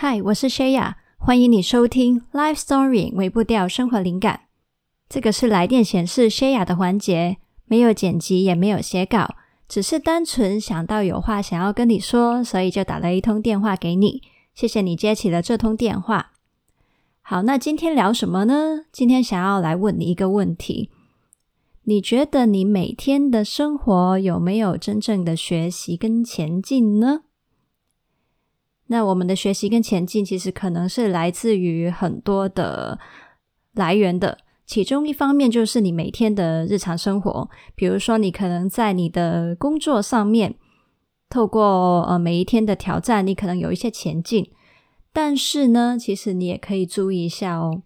嗨，我是 Shaya，欢迎你收听 Life Story 微步调生活灵感。这个是来电显示 Shaya 的环节，没有剪辑，也没有写稿，只是单纯想到有话想要跟你说，所以就打了一通电话给你。谢谢你接起了这通电话。好，那今天聊什么呢？今天想要来问你一个问题：你觉得你每天的生活有没有真正的学习跟前进呢？那我们的学习跟前进，其实可能是来自于很多的来源的。其中一方面就是你每天的日常生活，比如说你可能在你的工作上面，透过呃每一天的挑战，你可能有一些前进。但是呢，其实你也可以注意一下哦，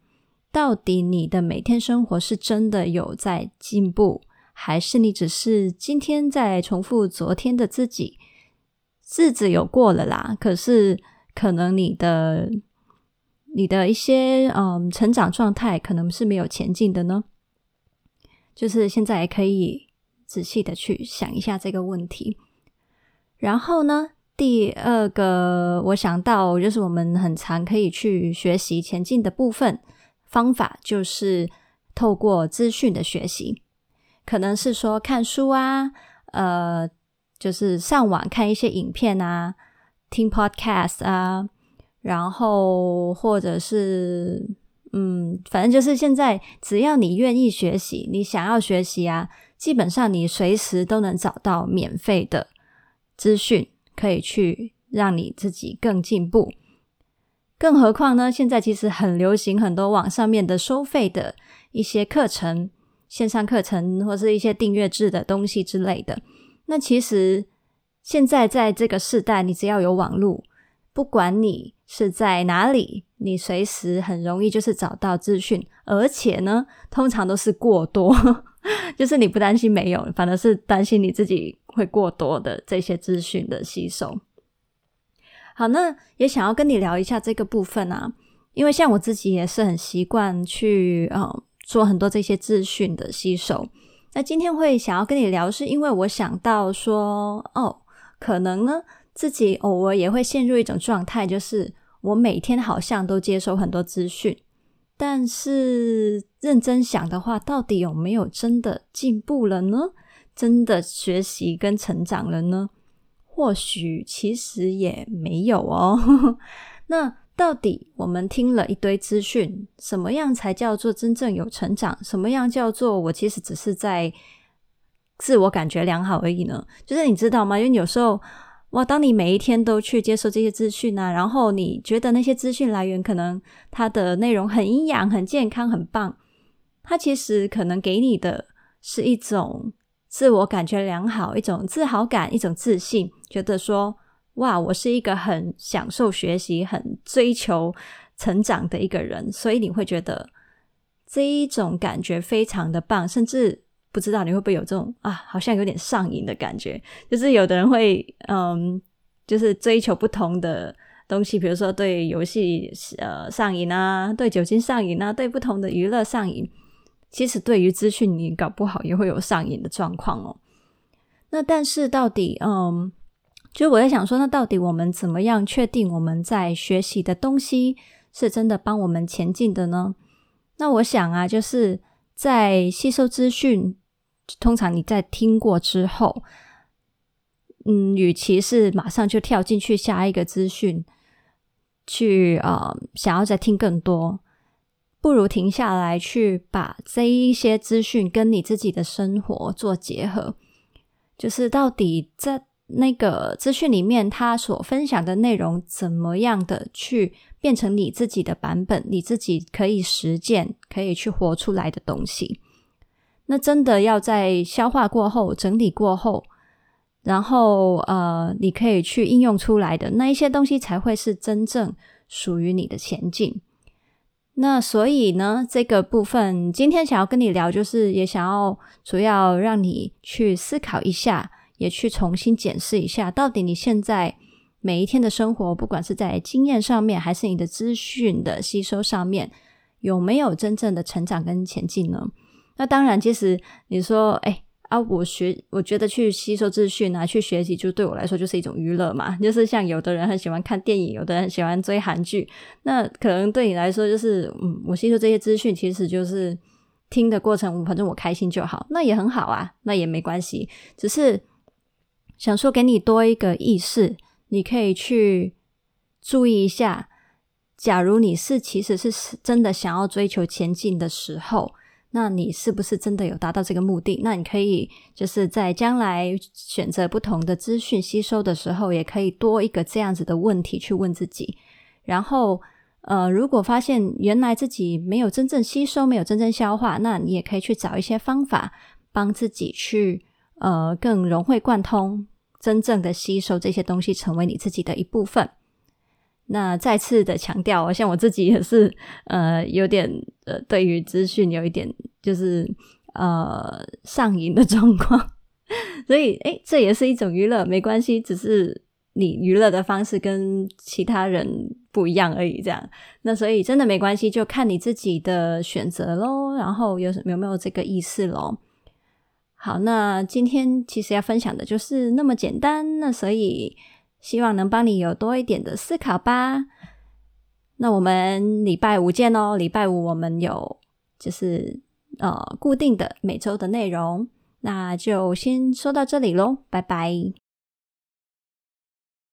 到底你的每天生活是真的有在进步，还是你只是今天在重复昨天的自己？日子有过了啦，可是可能你的你的一些嗯成长状态可能是没有前进的呢。就是现在可以仔细的去想一下这个问题。然后呢，第二个我想到就是我们很常可以去学习前进的部分方法，就是透过资讯的学习，可能是说看书啊，呃。就是上网看一些影片啊，听 podcast 啊，然后或者是嗯，反正就是现在只要你愿意学习，你想要学习啊，基本上你随时都能找到免费的资讯，可以去让你自己更进步。更何况呢，现在其实很流行很多网上面的收费的一些课程，线上课程或是一些订阅制的东西之类的。那其实现在在这个时代，你只要有网络，不管你是在哪里，你随时很容易就是找到资讯，而且呢，通常都是过多，就是你不担心没有，反而是担心你自己会过多的这些资讯的吸收。好，那也想要跟你聊一下这个部分啊，因为像我自己也是很习惯去呃做很多这些资讯的吸收。那今天会想要跟你聊，是因为我想到说，哦，可能呢，自己偶尔也会陷入一种状态，就是我每天好像都接收很多资讯，但是认真想的话，到底有没有真的进步了呢？真的学习跟成长了呢？或许其实也没有哦。那。到底我们听了一堆资讯，什么样才叫做真正有成长？什么样叫做我其实只是在自我感觉良好而已呢？就是你知道吗？因为有时候哇，当你每一天都去接受这些资讯啊，然后你觉得那些资讯来源可能它的内容很营养、很健康、很棒，它其实可能给你的是一种自我感觉良好、一种自豪感、一种自信，觉得说。哇，我是一个很享受学习、很追求成长的一个人，所以你会觉得这一种感觉非常的棒，甚至不知道你会不会有这种啊，好像有点上瘾的感觉。就是有的人会嗯，就是追求不同的东西，比如说对游戏呃上瘾啊，对酒精上瘾啊，对不同的娱乐上瘾。其实对于资讯，你搞不好也会有上瘾的状况哦。那但是到底嗯？就我在想说，那到底我们怎么样确定我们在学习的东西是真的帮我们前进的呢？那我想啊，就是在吸收资讯，通常你在听过之后，嗯，与其是马上就跳进去下一个资讯，去呃想要再听更多，不如停下来去把这一些资讯跟你自己的生活做结合，就是到底在。那个资讯里面，他所分享的内容怎么样的去变成你自己的版本，你自己可以实践、可以去活出来的东西？那真的要在消化过后、整理过后，然后呃，你可以去应用出来的那一些东西，才会是真正属于你的前进。那所以呢，这个部分今天想要跟你聊，就是也想要主要让你去思考一下。也去重新检视一下，到底你现在每一天的生活，不管是在经验上面，还是你的资讯的吸收上面，有没有真正的成长跟前进呢？那当然，其实你说，哎啊，我学我觉得去吸收资讯啊，去学习，就对我来说就是一种娱乐嘛。就是像有的人很喜欢看电影，有的人喜欢追韩剧，那可能对你来说就是，嗯，我吸收这些资讯，其实就是听的过程，反正我开心就好，那也很好啊，那也没关系。只是想说给你多一个意识，你可以去注意一下，假如你是其实是真的想要追求前进的时候。那你是不是真的有达到这个目的？那你可以就是在将来选择不同的资讯吸收的时候，也可以多一个这样子的问题去问自己。然后，呃，如果发现原来自己没有真正吸收，没有真正消化，那你也可以去找一些方法帮自己去呃更融会贯通，真正的吸收这些东西，成为你自己的一部分。那再次的强调，像我自己也是，呃，有点呃，对于资讯有一点就是呃上瘾的状况，所以诶，这也是一种娱乐，没关系，只是你娱乐的方式跟其他人不一样而已，这样。那所以真的没关系，就看你自己的选择喽，然后有有没有这个意思喽。好，那今天其实要分享的就是那么简单，那所以。希望能帮你有多一点的思考吧。那我们礼拜五见哦。礼拜五我们有就是呃固定的每周的内容，那就先说到这里喽，拜拜。